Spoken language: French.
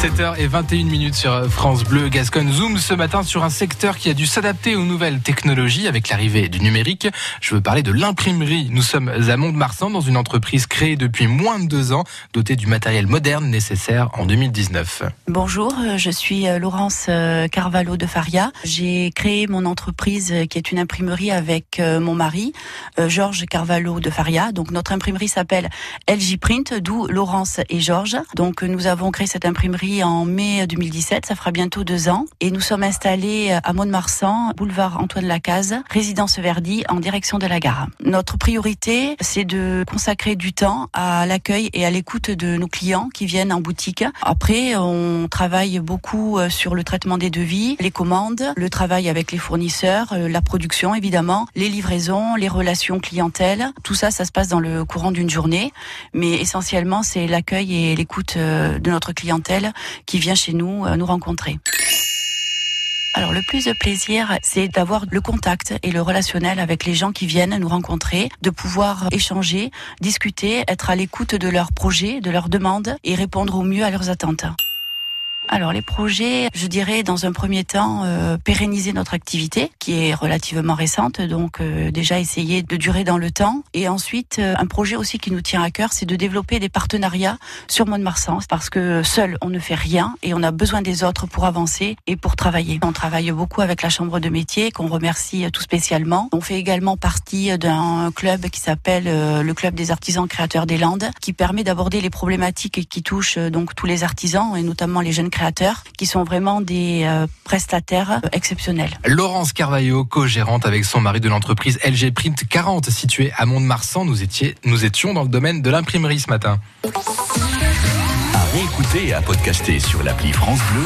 7h21 minutes sur France Bleu Gascogne Zoom ce matin sur un secteur qui a dû s'adapter aux nouvelles technologies avec l'arrivée du numérique. Je veux parler de l'imprimerie. Nous sommes à Mont-de-Marsan dans une entreprise créée depuis moins de deux ans, dotée du matériel moderne nécessaire en 2019. Bonjour, euh, je suis euh, Laurence euh, Carvalho de Faria. J'ai créé mon entreprise qui est une imprimerie avec mon mari, Georges Carvalho de Faria. Donc notre imprimerie s'appelle LJ Print, d'où Laurence et Georges. Donc nous avons créé cette imprimerie en mai 2017, ça fera bientôt deux ans. Et nous sommes installés à Mont-de-Marsan, boulevard Antoine Lacaze, résidence Verdi, en direction de la gare. Notre priorité, c'est de consacrer du temps à l'accueil et à l'écoute de nos clients qui viennent en boutique. Après, on travaille beaucoup euh, sur le traitement des devis, les commandes, le travail avec les fournisseurs, euh, la production évidemment, les livraisons, les relations clientèle. Tout ça, ça se passe dans le courant d'une journée. Mais essentiellement, c'est l'accueil et l'écoute euh, de notre clientèle qui vient chez nous euh, nous rencontrer. Alors le plus de plaisir, c'est d'avoir le contact et le relationnel avec les gens qui viennent nous rencontrer, de pouvoir échanger, discuter, être à l'écoute de leurs projets, de leurs demandes et répondre au mieux à leurs attentes. Alors les projets, je dirais dans un premier temps euh, pérenniser notre activité qui est relativement récente, donc euh, déjà essayer de durer dans le temps. Et ensuite euh, un projet aussi qui nous tient à cœur, c'est de développer des partenariats sur Mont-de-Marsan parce que seul on ne fait rien et on a besoin des autres pour avancer et pour travailler. On travaille beaucoup avec la chambre de métier qu'on remercie tout spécialement. On fait également partie d'un club qui s'appelle le club des artisans créateurs des Landes qui permet d'aborder les problématiques qui touchent donc tous les artisans et notamment les jeunes créateurs qui sont vraiment des euh, prestataires euh, exceptionnels. Laurence Carvalho, co-gérante avec son mari de l'entreprise LG Print 40 située à Mont-de-Marsan. Nous, nous étions dans le domaine de l'imprimerie ce matin. À réécouter et à podcaster sur l'appli France Bleu.